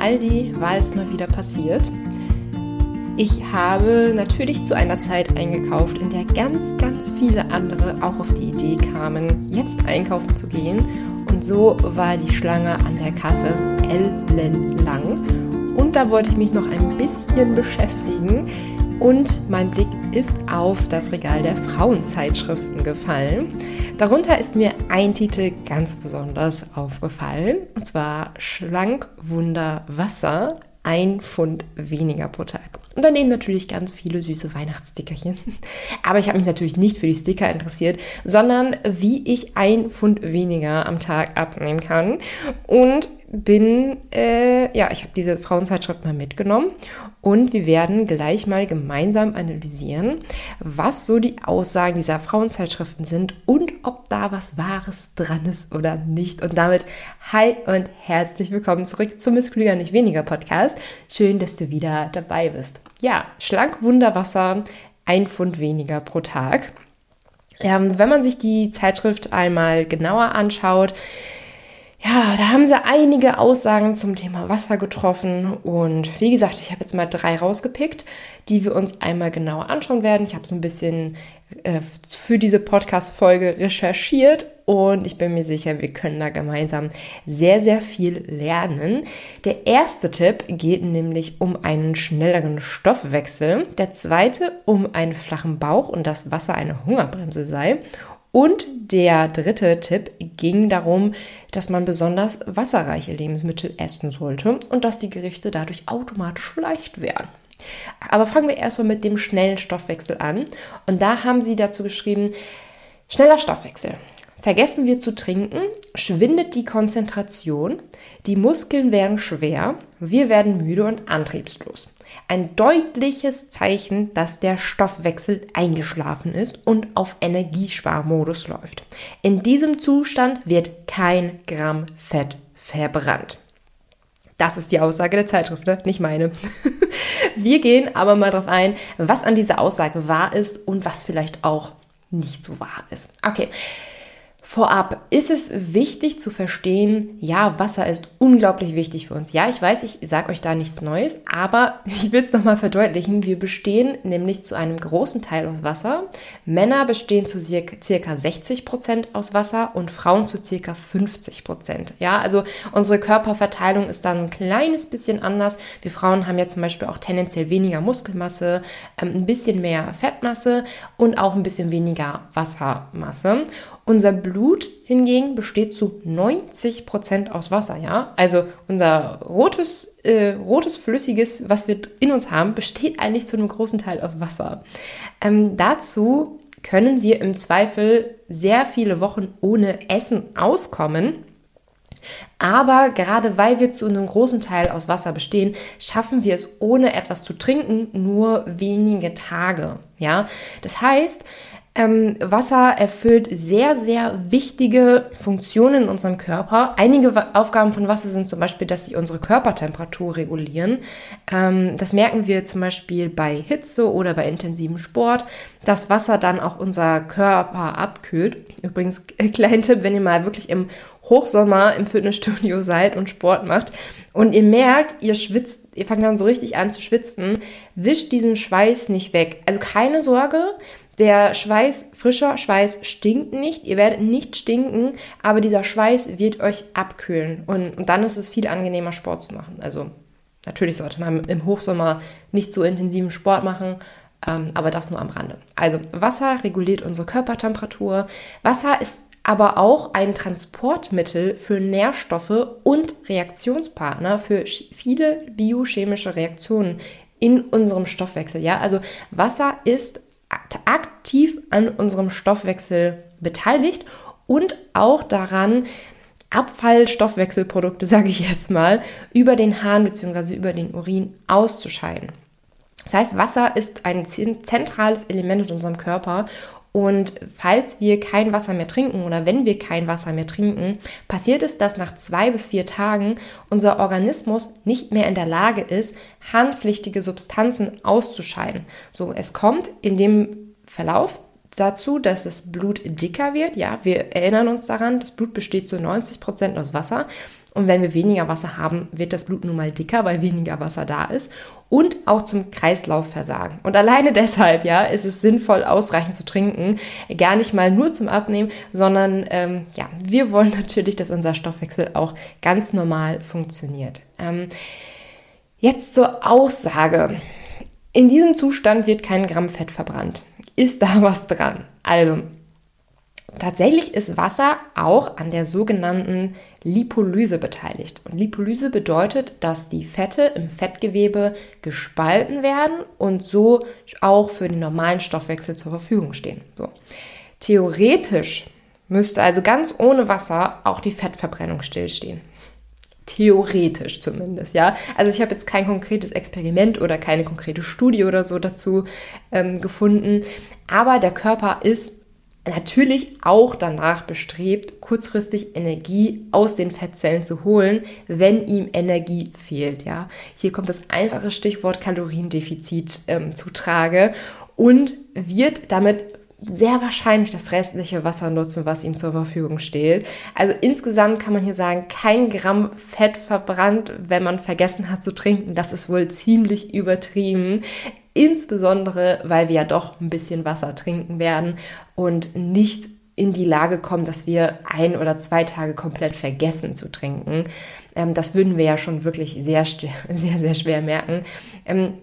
Aldi war es mal wieder passiert. Ich habe natürlich zu einer Zeit eingekauft, in der ganz, ganz viele andere auch auf die Idee kamen, jetzt einkaufen zu gehen. Und so war die Schlange an der Kasse ellenlang. Und da wollte ich mich noch ein bisschen beschäftigen. Und mein Blick ist auf das Regal der Frauenzeitschriften gefallen. Darunter ist mir ein Titel ganz besonders aufgefallen, und zwar Schlank Wunder Wasser, ein Pfund weniger pro Tag. Und daneben natürlich ganz viele süße Weihnachtsstickerchen. Aber ich habe mich natürlich nicht für die Sticker interessiert, sondern wie ich ein Pfund weniger am Tag abnehmen kann. Und bin, äh, ja, ich habe diese Frauenzeitschrift mal mitgenommen und wir werden gleich mal gemeinsam analysieren, was so die Aussagen dieser Frauenzeitschriften sind und ob da was Wahres dran ist oder nicht. Und damit hi und herzlich willkommen zurück zum Miss Klüger nicht weniger Podcast. Schön, dass du wieder dabei bist. Ja, schlank Wunderwasser, ein Pfund weniger pro Tag. Ähm, wenn man sich die Zeitschrift einmal genauer anschaut, ja, da haben sie einige Aussagen zum Thema Wasser getroffen. Und wie gesagt, ich habe jetzt mal drei rausgepickt, die wir uns einmal genauer anschauen werden. Ich habe so ein bisschen äh, für diese Podcast-Folge recherchiert und ich bin mir sicher, wir können da gemeinsam sehr, sehr viel lernen. Der erste Tipp geht nämlich um einen schnelleren Stoffwechsel. Der zweite um einen flachen Bauch und dass Wasser eine Hungerbremse sei. Und der dritte Tipp ging darum, dass man besonders wasserreiche Lebensmittel essen sollte und dass die Gerichte dadurch automatisch leicht werden. Aber fangen wir erstmal mit dem schnellen Stoffwechsel an. Und da haben sie dazu geschrieben, schneller Stoffwechsel. Vergessen wir zu trinken, schwindet die Konzentration, die Muskeln werden schwer, wir werden müde und antriebslos. Ein deutliches Zeichen, dass der Stoffwechsel eingeschlafen ist und auf Energiesparmodus läuft. In diesem Zustand wird kein Gramm Fett verbrannt. Das ist die Aussage der Zeitschrift, ne? nicht meine. Wir gehen aber mal darauf ein, was an dieser Aussage wahr ist und was vielleicht auch nicht so wahr ist. Okay, Vorab ist es wichtig zu verstehen, ja, Wasser ist unglaublich wichtig für uns. Ja, ich weiß, ich sage euch da nichts Neues, aber ich will es nochmal verdeutlichen. Wir bestehen nämlich zu einem großen Teil aus Wasser. Männer bestehen zu circa 60 Prozent aus Wasser und Frauen zu circa 50 Prozent. Ja, also unsere Körperverteilung ist dann ein kleines bisschen anders. Wir Frauen haben ja zum Beispiel auch tendenziell weniger Muskelmasse, ähm, ein bisschen mehr Fettmasse und auch ein bisschen weniger Wassermasse. Unser Blut hingegen besteht zu 90 Prozent aus Wasser, ja. Also unser rotes, äh, rotes Flüssiges, was wir in uns haben, besteht eigentlich zu einem großen Teil aus Wasser. Ähm, dazu können wir im Zweifel sehr viele Wochen ohne Essen auskommen. Aber gerade weil wir zu einem großen Teil aus Wasser bestehen, schaffen wir es ohne etwas zu trinken nur wenige Tage. Ja, das heißt, ähm, Wasser erfüllt sehr, sehr wichtige Funktionen in unserem Körper. Einige Aufgaben von Wasser sind zum Beispiel, dass sie unsere Körpertemperatur regulieren. Ähm, das merken wir zum Beispiel bei Hitze oder bei intensivem Sport, dass Wasser dann auch unser Körper abkühlt. Übrigens, äh, kleinen Tipp, wenn ihr mal wirklich im Hochsommer im Fitnessstudio seid und Sport macht und ihr merkt, ihr schwitzt, ihr fangt dann so richtig an zu schwitzen, wischt diesen Schweiß nicht weg. Also keine Sorge, der Schweiß, frischer Schweiß stinkt nicht, ihr werdet nicht stinken, aber dieser Schweiß wird euch abkühlen und, und dann ist es viel angenehmer Sport zu machen. Also natürlich sollte man im Hochsommer nicht so intensiven Sport machen, ähm, aber das nur am Rande. Also Wasser reguliert unsere Körpertemperatur. Wasser ist aber auch ein Transportmittel für Nährstoffe und Reaktionspartner für viele biochemische Reaktionen in unserem Stoffwechsel. Ja, also Wasser ist aktiv an unserem Stoffwechsel beteiligt und auch daran, Abfallstoffwechselprodukte, sage ich jetzt mal, über den Hahn bzw. über den Urin auszuscheiden. Das heißt, Wasser ist ein zentrales Element in unserem Körper und falls wir kein Wasser mehr trinken oder wenn wir kein Wasser mehr trinken, passiert es, dass nach zwei bis vier Tagen unser Organismus nicht mehr in der Lage ist, handpflichtige Substanzen auszuscheiden. So, es kommt in dem Verlauf dazu, dass das Blut dicker wird. Ja, wir erinnern uns daran, das Blut besteht zu 90 Prozent aus Wasser. Und wenn wir weniger Wasser haben, wird das Blut nun mal dicker, weil weniger Wasser da ist. Und auch zum Kreislaufversagen. Und alleine deshalb, ja, ist es sinnvoll, ausreichend zu trinken. Gar nicht mal nur zum Abnehmen, sondern ähm, ja, wir wollen natürlich, dass unser Stoffwechsel auch ganz normal funktioniert. Ähm, jetzt zur Aussage. In diesem Zustand wird kein Gramm Fett verbrannt. Ist da was dran? Also, Tatsächlich ist Wasser auch an der sogenannten Lipolyse beteiligt. Und Lipolyse bedeutet, dass die Fette im Fettgewebe gespalten werden und so auch für den normalen Stoffwechsel zur Verfügung stehen. So. Theoretisch müsste also ganz ohne Wasser auch die Fettverbrennung stillstehen. Theoretisch zumindest, ja. Also ich habe jetzt kein konkretes Experiment oder keine konkrete Studie oder so dazu ähm, gefunden, aber der Körper ist natürlich auch danach bestrebt, kurzfristig Energie aus den Fettzellen zu holen, wenn ihm Energie fehlt. Ja, hier kommt das einfache Stichwort Kaloriendefizit ähm, zutrage und wird damit sehr wahrscheinlich das restliche Wasser nutzen, was ihm zur Verfügung steht. Also insgesamt kann man hier sagen, kein Gramm Fett verbrannt, wenn man vergessen hat zu trinken. Das ist wohl ziemlich übertrieben. Insbesondere, weil wir ja doch ein bisschen Wasser trinken werden und nicht in die Lage kommen, dass wir ein oder zwei Tage komplett vergessen zu trinken. Ähm, das würden wir ja schon wirklich sehr, sehr, sehr schwer merken. Ähm,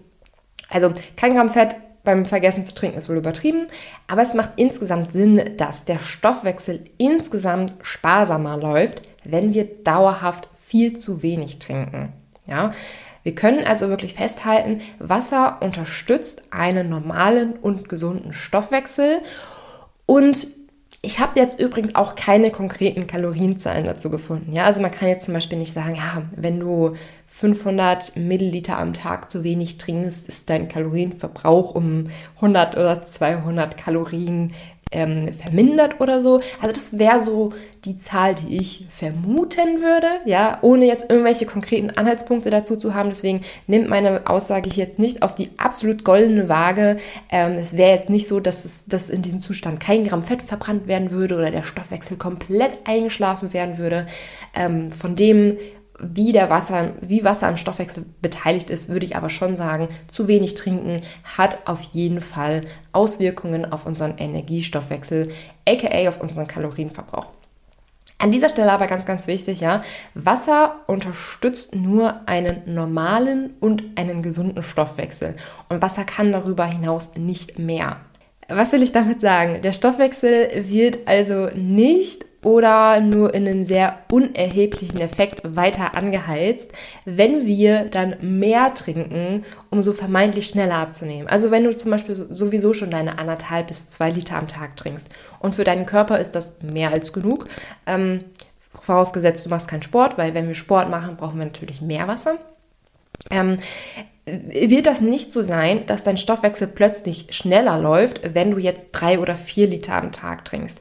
also kein Gramm Fett beim Vergessen zu trinken ist wohl übertrieben, aber es macht insgesamt Sinn, dass der Stoffwechsel insgesamt sparsamer läuft, wenn wir dauerhaft viel zu wenig trinken. Ja, wir können also wirklich festhalten, Wasser unterstützt einen normalen und gesunden Stoffwechsel und ich habe jetzt übrigens auch keine konkreten Kalorienzahlen dazu gefunden. Ja, also man kann jetzt zum Beispiel nicht sagen, ja, wenn du 500 Milliliter am Tag zu wenig trinkst, ist dein Kalorienverbrauch um 100 oder 200 Kalorien ähm, vermindert oder so. Also das wäre so die Zahl, die ich vermuten würde, ja, ohne jetzt irgendwelche konkreten Anhaltspunkte dazu zu haben. Deswegen nimmt meine Aussage hier jetzt nicht auf die absolut goldene Waage. Ähm, es wäre jetzt nicht so, dass es dass in diesem Zustand kein Gramm Fett verbrannt werden würde oder der Stoffwechsel komplett eingeschlafen werden würde. Ähm, von dem wie der Wasser, wie Wasser am Stoffwechsel beteiligt ist, würde ich aber schon sagen, zu wenig trinken hat auf jeden Fall Auswirkungen auf unseren Energiestoffwechsel, aka auf unseren Kalorienverbrauch. An dieser Stelle aber ganz, ganz wichtig, ja, Wasser unterstützt nur einen normalen und einen gesunden Stoffwechsel. Und Wasser kann darüber hinaus nicht mehr. Was will ich damit sagen? Der Stoffwechsel wird also nicht oder nur in einem sehr unerheblichen Effekt weiter angeheizt, wenn wir dann mehr trinken, um so vermeintlich schneller abzunehmen. Also wenn du zum Beispiel sowieso schon deine anderthalb bis zwei Liter am Tag trinkst und für deinen Körper ist das mehr als genug, ähm, vorausgesetzt du machst keinen Sport, weil wenn wir Sport machen, brauchen wir natürlich mehr Wasser. Ähm, wird das nicht so sein, dass dein Stoffwechsel plötzlich schneller läuft, wenn du jetzt drei oder vier Liter am Tag trinkst.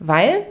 Weil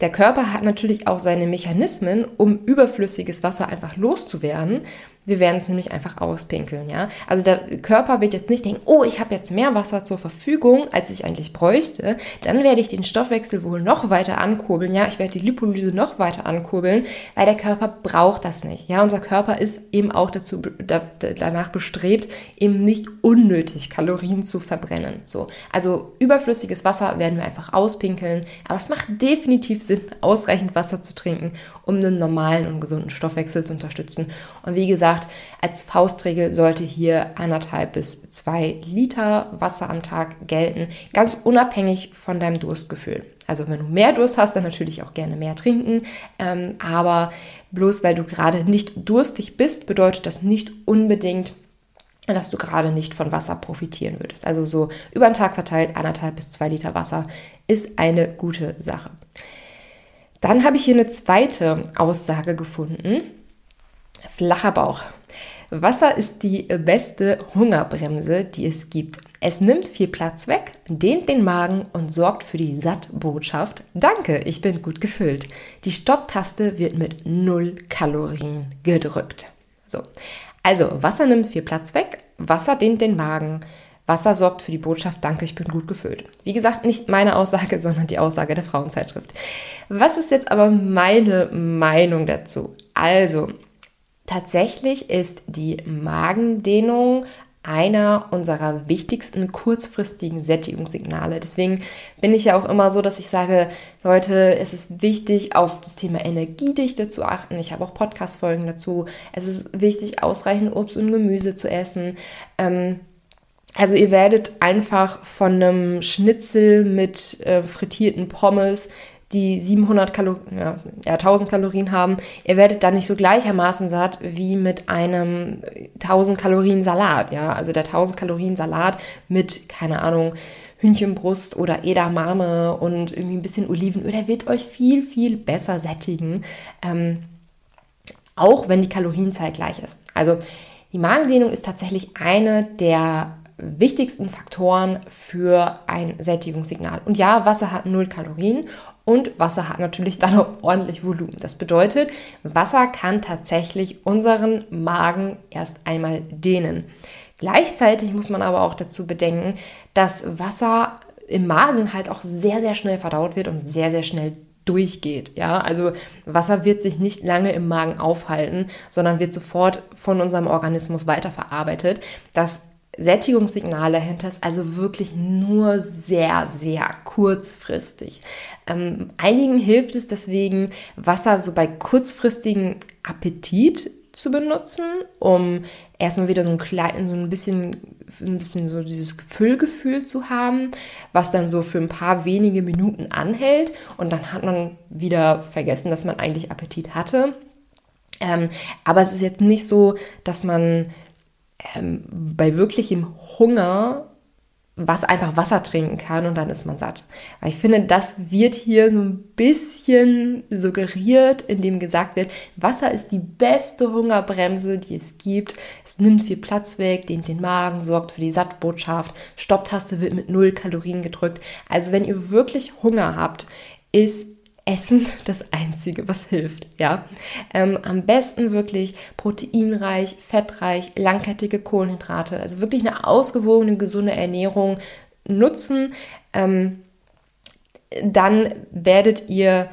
der Körper hat natürlich auch seine Mechanismen, um überflüssiges Wasser einfach loszuwerden. Wir werden es nämlich einfach auspinkeln, ja. Also der Körper wird jetzt nicht denken, oh, ich habe jetzt mehr Wasser zur Verfügung, als ich eigentlich bräuchte. Dann werde ich den Stoffwechsel wohl noch weiter ankurbeln, ja. Ich werde die Lipolyse noch weiter ankurbeln, weil der Körper braucht das nicht, ja. Unser Körper ist eben auch dazu, da, danach bestrebt, eben nicht unnötig Kalorien zu verbrennen. So. Also überflüssiges Wasser werden wir einfach auspinkeln. Aber es macht definitiv Sinn, ausreichend Wasser zu trinken, um einen normalen und gesunden Stoffwechsel zu unterstützen. Und wie gesagt, gesagt, als Faustregel sollte hier anderthalb bis zwei Liter Wasser am Tag gelten, ganz unabhängig von deinem Durstgefühl. Also wenn du mehr Durst hast, dann natürlich auch gerne mehr trinken. Ähm, aber bloß weil du gerade nicht durstig bist, bedeutet das nicht unbedingt, dass du gerade nicht von Wasser profitieren würdest. Also so über den Tag verteilt, anderthalb bis zwei Liter Wasser ist eine gute Sache. Dann habe ich hier eine zweite Aussage gefunden. Flacher Bauch. Wasser ist die beste Hungerbremse, die es gibt. Es nimmt viel Platz weg, dehnt den Magen und sorgt für die Sattbotschaft. Danke, ich bin gut gefüllt. Die Stopptaste wird mit null Kalorien gedrückt. So. Also, Wasser nimmt viel Platz weg, Wasser dehnt den Magen, Wasser sorgt für die Botschaft, danke, ich bin gut gefüllt. Wie gesagt, nicht meine Aussage, sondern die Aussage der Frauenzeitschrift. Was ist jetzt aber meine Meinung dazu? Also, tatsächlich ist die Magendehnung einer unserer wichtigsten kurzfristigen Sättigungssignale. Deswegen bin ich ja auch immer so, dass ich sage, Leute, es ist wichtig, auf das Thema Energiedichte zu achten. Ich habe auch Podcast-Folgen dazu. Es ist wichtig, ausreichend Obst und Gemüse zu essen. Ähm, also ihr werdet einfach von einem Schnitzel mit äh, frittierten Pommes die 700 Kalorien, ja, ja, 1000 Kalorien haben, ihr werdet dann nicht so gleichermaßen satt wie mit einem 1000 Kalorien Salat, ja, also der 1000 Kalorien Salat mit, keine Ahnung, Hühnchenbrust oder Edamame und irgendwie ein bisschen Olivenöl, der wird euch viel, viel besser sättigen, ähm, auch wenn die Kalorienzahl gleich ist. Also die Magendehnung ist tatsächlich eine der wichtigsten Faktoren für ein Sättigungssignal. Und ja, Wasser hat null Kalorien und Wasser hat natürlich dann auch ordentlich Volumen. Das bedeutet, Wasser kann tatsächlich unseren Magen erst einmal dehnen. Gleichzeitig muss man aber auch dazu bedenken, dass Wasser im Magen halt auch sehr, sehr schnell verdaut wird und sehr, sehr schnell durchgeht. Ja, also Wasser wird sich nicht lange im Magen aufhalten, sondern wird sofort von unserem Organismus weiterverarbeitet. Das Sättigungssignal dahinter ist also wirklich nur sehr, sehr kurzfristig. Ähm, einigen hilft es deswegen, Wasser so bei kurzfristigen Appetit zu benutzen, um erstmal wieder so ein klein, so ein bisschen, ein bisschen so dieses Füllgefühl zu haben, was dann so für ein paar wenige Minuten anhält und dann hat man wieder vergessen, dass man eigentlich Appetit hatte. Ähm, aber es ist jetzt nicht so, dass man ähm, bei wirklichem Hunger was einfach Wasser trinken kann und dann ist man satt. Weil ich finde, das wird hier so ein bisschen suggeriert, indem gesagt wird, Wasser ist die beste Hungerbremse, die es gibt. Es nimmt viel Platz weg, dehnt den Magen, sorgt für die Sattbotschaft, Stopptaste wird mit null Kalorien gedrückt. Also wenn ihr wirklich Hunger habt, ist Essen das Einzige, was hilft. Ja, ähm, am besten wirklich proteinreich, fettreich, langkettige Kohlenhydrate, also wirklich eine ausgewogene, gesunde Ernährung nutzen. Ähm, dann werdet ihr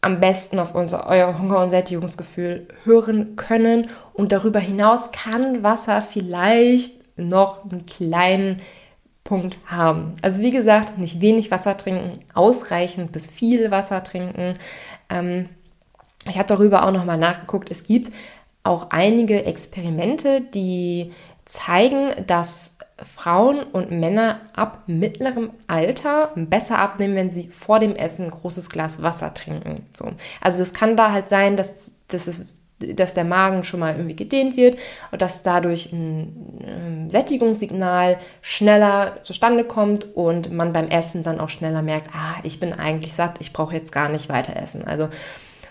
am besten auf unser, euer Hunger- und Sättigungsgefühl hören können. Und darüber hinaus kann Wasser vielleicht noch einen kleinen Punkt haben. Also wie gesagt, nicht wenig Wasser trinken, ausreichend bis viel Wasser trinken. Ähm, ich habe darüber auch nochmal nachgeguckt. Es gibt auch einige Experimente, die zeigen, dass Frauen und Männer ab mittlerem Alter besser abnehmen, wenn sie vor dem Essen ein großes Glas Wasser trinken. So. Also das kann da halt sein, dass, dass es dass der Magen schon mal irgendwie gedehnt wird und dass dadurch ein Sättigungssignal schneller zustande kommt und man beim Essen dann auch schneller merkt, ah, ich bin eigentlich satt, ich brauche jetzt gar nicht weiter essen. Also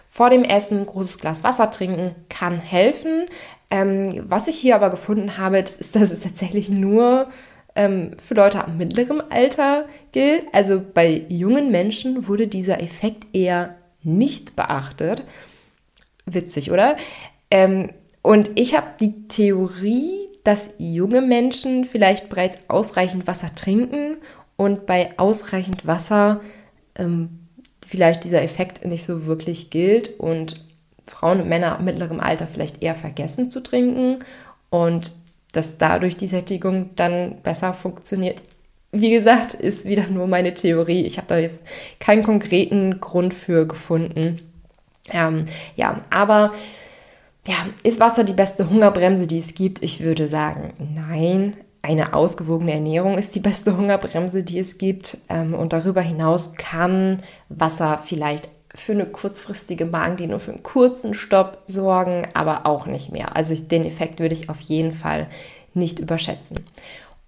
vor dem Essen ein großes Glas Wasser trinken kann helfen. Ähm, was ich hier aber gefunden habe, das ist, dass es tatsächlich nur ähm, für Leute ab mittlerem Alter gilt. Also bei jungen Menschen wurde dieser Effekt eher nicht beachtet. Witzig, oder? Ähm, und ich habe die Theorie, dass junge Menschen vielleicht bereits ausreichend Wasser trinken und bei ausreichend Wasser ähm, vielleicht dieser Effekt nicht so wirklich gilt und Frauen und Männer mittlerem Alter vielleicht eher vergessen zu trinken und dass dadurch die Sättigung dann besser funktioniert. Wie gesagt, ist wieder nur meine Theorie. Ich habe da jetzt keinen konkreten Grund für gefunden. Ähm, ja, aber ja, ist Wasser die beste Hungerbremse, die es gibt? Ich würde sagen, nein. Eine ausgewogene Ernährung ist die beste Hungerbremse, die es gibt. Ähm, und darüber hinaus kann Wasser vielleicht für eine kurzfristige Magendehnung, für einen kurzen Stopp sorgen, aber auch nicht mehr. Also den Effekt würde ich auf jeden Fall nicht überschätzen.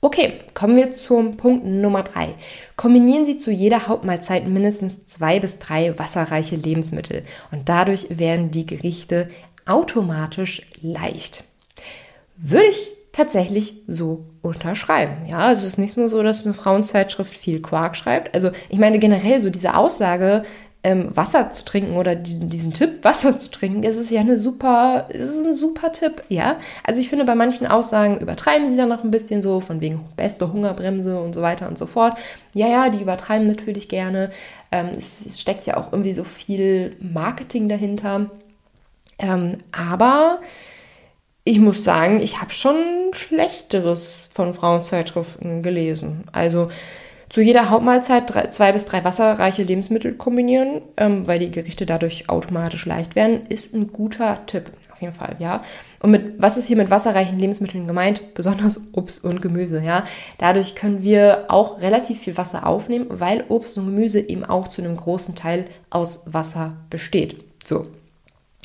Okay, kommen wir zum Punkt Nummer drei. Kombinieren Sie zu jeder Hauptmahlzeit mindestens zwei bis drei wasserreiche Lebensmittel und dadurch werden die Gerichte automatisch leicht. Würde ich tatsächlich so unterschreiben. Ja, also es ist nicht nur so, dass eine Frauenzeitschrift viel Quark schreibt. Also ich meine generell so diese Aussage, ähm, Wasser zu trinken oder diesen, diesen Tipp, Wasser zu trinken, ist es ja eine super, ist ein super Tipp, ja. Also ich finde, bei manchen Aussagen übertreiben sie dann noch ein bisschen so, von wegen beste Hungerbremse und so weiter und so fort. Ja, ja, die übertreiben natürlich gerne. Ähm, es, es, steckt ja auch irgendwie so viel Marketing dahinter. Ähm, aber ich muss sagen, ich habe schon Schlechteres von Frauenzeitschriften gelesen. Also zu jeder Hauptmahlzeit drei, zwei bis drei wasserreiche Lebensmittel kombinieren, ähm, weil die Gerichte dadurch automatisch leicht werden, ist ein guter Tipp. Auf jeden Fall, ja. Und mit, was ist hier mit wasserreichen Lebensmitteln gemeint? Besonders Obst und Gemüse, ja. Dadurch können wir auch relativ viel Wasser aufnehmen, weil Obst und Gemüse eben auch zu einem großen Teil aus Wasser besteht. So.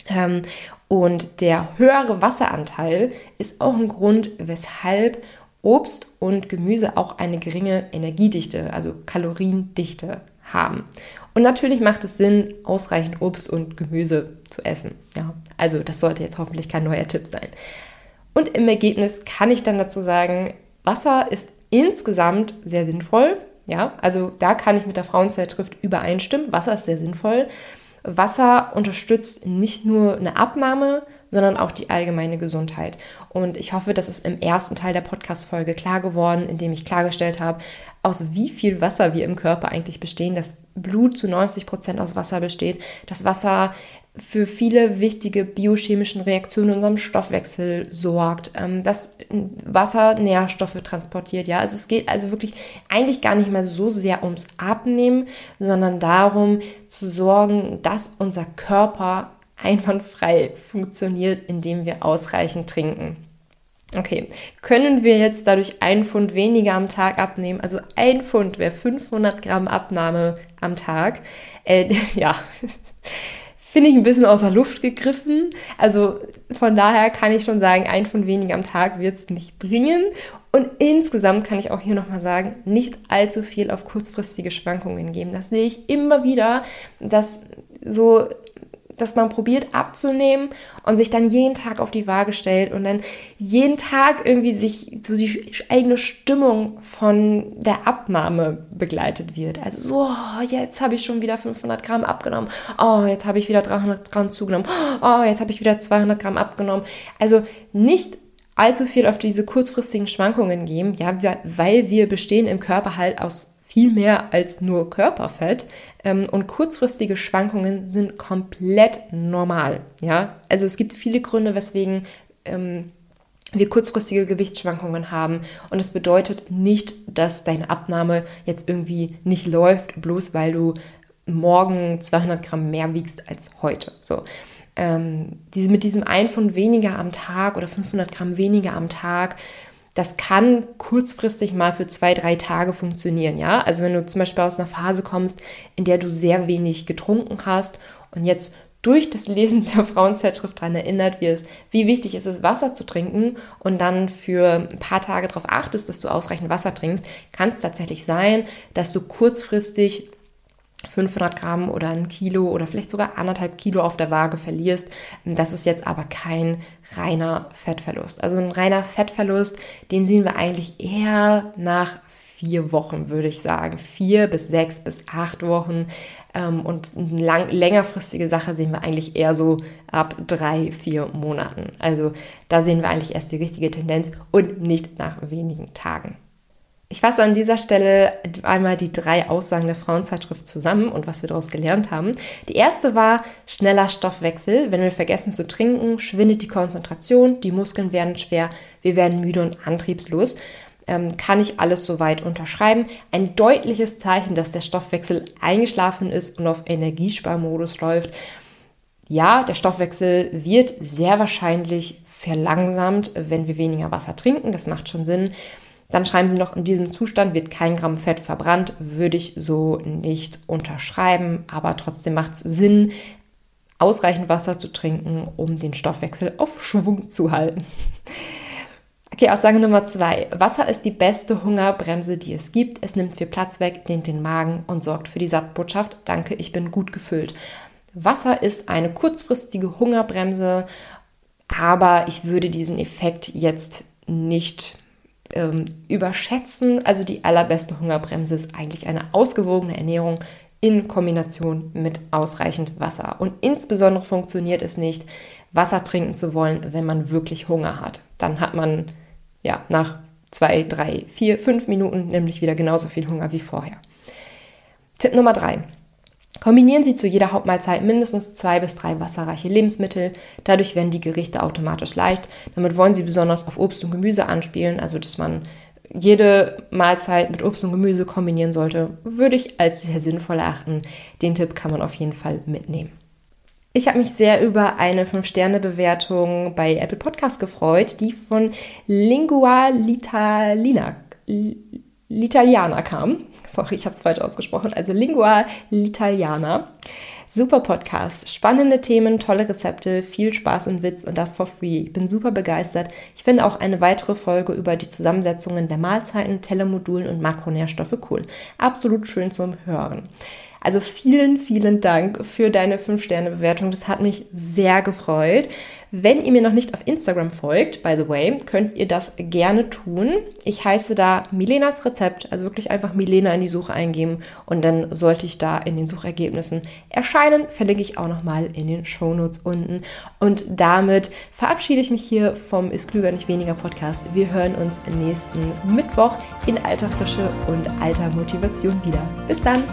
Ähm, und der höhere Wasseranteil ist auch ein Grund, weshalb Obst und Gemüse auch eine geringe Energiedichte, also Kaloriendichte haben. Und natürlich macht es Sinn, ausreichend Obst und Gemüse zu essen. Ja, also das sollte jetzt hoffentlich kein neuer Tipp sein. Und im Ergebnis kann ich dann dazu sagen, Wasser ist insgesamt sehr sinnvoll. Ja, also da kann ich mit der Frauenzeitschrift übereinstimmen. Wasser ist sehr sinnvoll. Wasser unterstützt nicht nur eine Abnahme, sondern auch die allgemeine Gesundheit. Und ich hoffe, das ist im ersten Teil der Podcast-Folge klar geworden, indem ich klargestellt habe, aus wie viel Wasser wir im Körper eigentlich bestehen, dass Blut zu 90 Prozent aus Wasser besteht, dass Wasser für viele wichtige biochemischen Reaktionen in unserem Stoffwechsel sorgt, ähm, dass Wasser Nährstoffe transportiert. Ja, also es geht also wirklich eigentlich gar nicht mal so sehr ums Abnehmen, sondern darum zu sorgen, dass unser Körper einwandfrei funktioniert, indem wir ausreichend trinken. Okay, können wir jetzt dadurch ein Pfund weniger am Tag abnehmen? Also ein Pfund wäre 500 Gramm Abnahme am Tag. Äh, ja, finde ich ein bisschen außer Luft gegriffen. Also von daher kann ich schon sagen, ein Pfund weniger am Tag wird es nicht bringen. Und insgesamt kann ich auch hier nochmal sagen, nicht allzu viel auf kurzfristige Schwankungen geben. Das sehe ich immer wieder, dass so dass man probiert abzunehmen und sich dann jeden Tag auf die Waage stellt und dann jeden Tag irgendwie sich so die eigene Stimmung von der Abnahme begleitet wird. Also so, oh, jetzt habe ich schon wieder 500 Gramm abgenommen. Oh, jetzt habe ich wieder 300 Gramm zugenommen. Oh, jetzt habe ich wieder 200 Gramm abgenommen. Also nicht allzu viel auf diese kurzfristigen Schwankungen geben, ja, weil wir bestehen im Körper halt aus viel mehr als nur Körperfett. Ähm, und kurzfristige Schwankungen sind komplett normal. Ja, also es gibt viele Gründe, weswegen ähm, wir kurzfristige Gewichtsschwankungen haben. Und das bedeutet nicht, dass deine Abnahme jetzt irgendwie nicht läuft, bloß weil du morgen 200 Gramm mehr wiegst als heute. So. Ähm, diese, mit diesem ein Pfund weniger am Tag oder 500 Gramm weniger am Tag das kann kurzfristig mal für zwei, drei Tage funktionieren, ja. Also wenn du zum Beispiel aus einer Phase kommst, in der du sehr wenig getrunken hast und jetzt durch das Lesen der Frauenzeitschrift daran erinnert wirst, wie wichtig ist es, Wasser zu trinken und dann für ein paar Tage darauf achtest, dass du ausreichend Wasser trinkst, kann es tatsächlich sein, dass du kurzfristig 500 Gramm oder ein Kilo oder vielleicht sogar anderthalb Kilo auf der Waage verlierst. Das ist jetzt aber kein reiner Fettverlust. Also ein reiner Fettverlust, den sehen wir eigentlich eher nach vier Wochen, würde ich sagen. Vier bis sechs bis acht Wochen. Ähm, und eine lang, längerfristige Sache sehen wir eigentlich eher so ab drei, vier Monaten. Also da sehen wir eigentlich erst die richtige Tendenz und nicht nach wenigen Tagen. Ich fasse an dieser Stelle einmal die drei Aussagen der Frauenzeitschrift zusammen und was wir daraus gelernt haben. Die erste war schneller Stoffwechsel. Wenn wir vergessen zu trinken, schwindet die Konzentration, die Muskeln werden schwer, wir werden müde und antriebslos. Ähm, kann ich alles soweit unterschreiben. Ein deutliches Zeichen, dass der Stoffwechsel eingeschlafen ist und auf Energiesparmodus läuft. Ja, der Stoffwechsel wird sehr wahrscheinlich verlangsamt, wenn wir weniger Wasser trinken. Das macht schon Sinn. Dann schreiben sie noch, in diesem Zustand wird kein Gramm Fett verbrannt, würde ich so nicht unterschreiben, aber trotzdem macht es Sinn, ausreichend Wasser zu trinken, um den Stoffwechsel auf Schwung zu halten. Okay, Aussage Nummer zwei. Wasser ist die beste Hungerbremse, die es gibt. Es nimmt viel Platz weg, dehnt den Magen und sorgt für die Sattbotschaft. Danke, ich bin gut gefüllt. Wasser ist eine kurzfristige Hungerbremse, aber ich würde diesen Effekt jetzt nicht ähm, überschätzen. Also die allerbeste Hungerbremse ist eigentlich eine ausgewogene Ernährung in Kombination mit ausreichend Wasser. Und insbesondere funktioniert es nicht, Wasser trinken zu wollen, wenn man wirklich Hunger hat. Dann hat man ja nach zwei, drei, vier, fünf Minuten nämlich wieder genauso viel Hunger wie vorher. Tipp Nummer drei. Kombinieren Sie zu jeder Hauptmahlzeit mindestens zwei bis drei wasserreiche Lebensmittel. Dadurch werden die Gerichte automatisch leicht. Damit wollen Sie besonders auf Obst und Gemüse anspielen, also dass man jede Mahlzeit mit Obst und Gemüse kombinieren sollte, würde ich als sehr sinnvoll erachten. Den Tipp kann man auf jeden Fall mitnehmen. Ich habe mich sehr über eine 5-Sterne-Bewertung bei Apple Podcast gefreut, die von Lingua Litalina, L'Italiana kam. Sorry, ich habe es falsch ausgesprochen. Also Lingua L'Italiana. Super Podcast, spannende Themen, tolle Rezepte, viel Spaß und Witz und das for free. Ich bin super begeistert. Ich finde auch eine weitere Folge über die Zusammensetzungen der Mahlzeiten, Tellermodulen und Makronährstoffe cool. Absolut schön zum Hören. Also vielen, vielen Dank für deine 5-Sterne-Bewertung. Das hat mich sehr gefreut. Wenn ihr mir noch nicht auf Instagram folgt, by the way, könnt ihr das gerne tun. Ich heiße da Milenas Rezept, also wirklich einfach Milena in die Suche eingeben und dann sollte ich da in den Suchergebnissen erscheinen. Verlinke ich auch nochmal in den Shownotes unten. Und damit verabschiede ich mich hier vom Ist Klüger nicht weniger Podcast. Wir hören uns nächsten Mittwoch in alter Frische und alter Motivation wieder. Bis dann!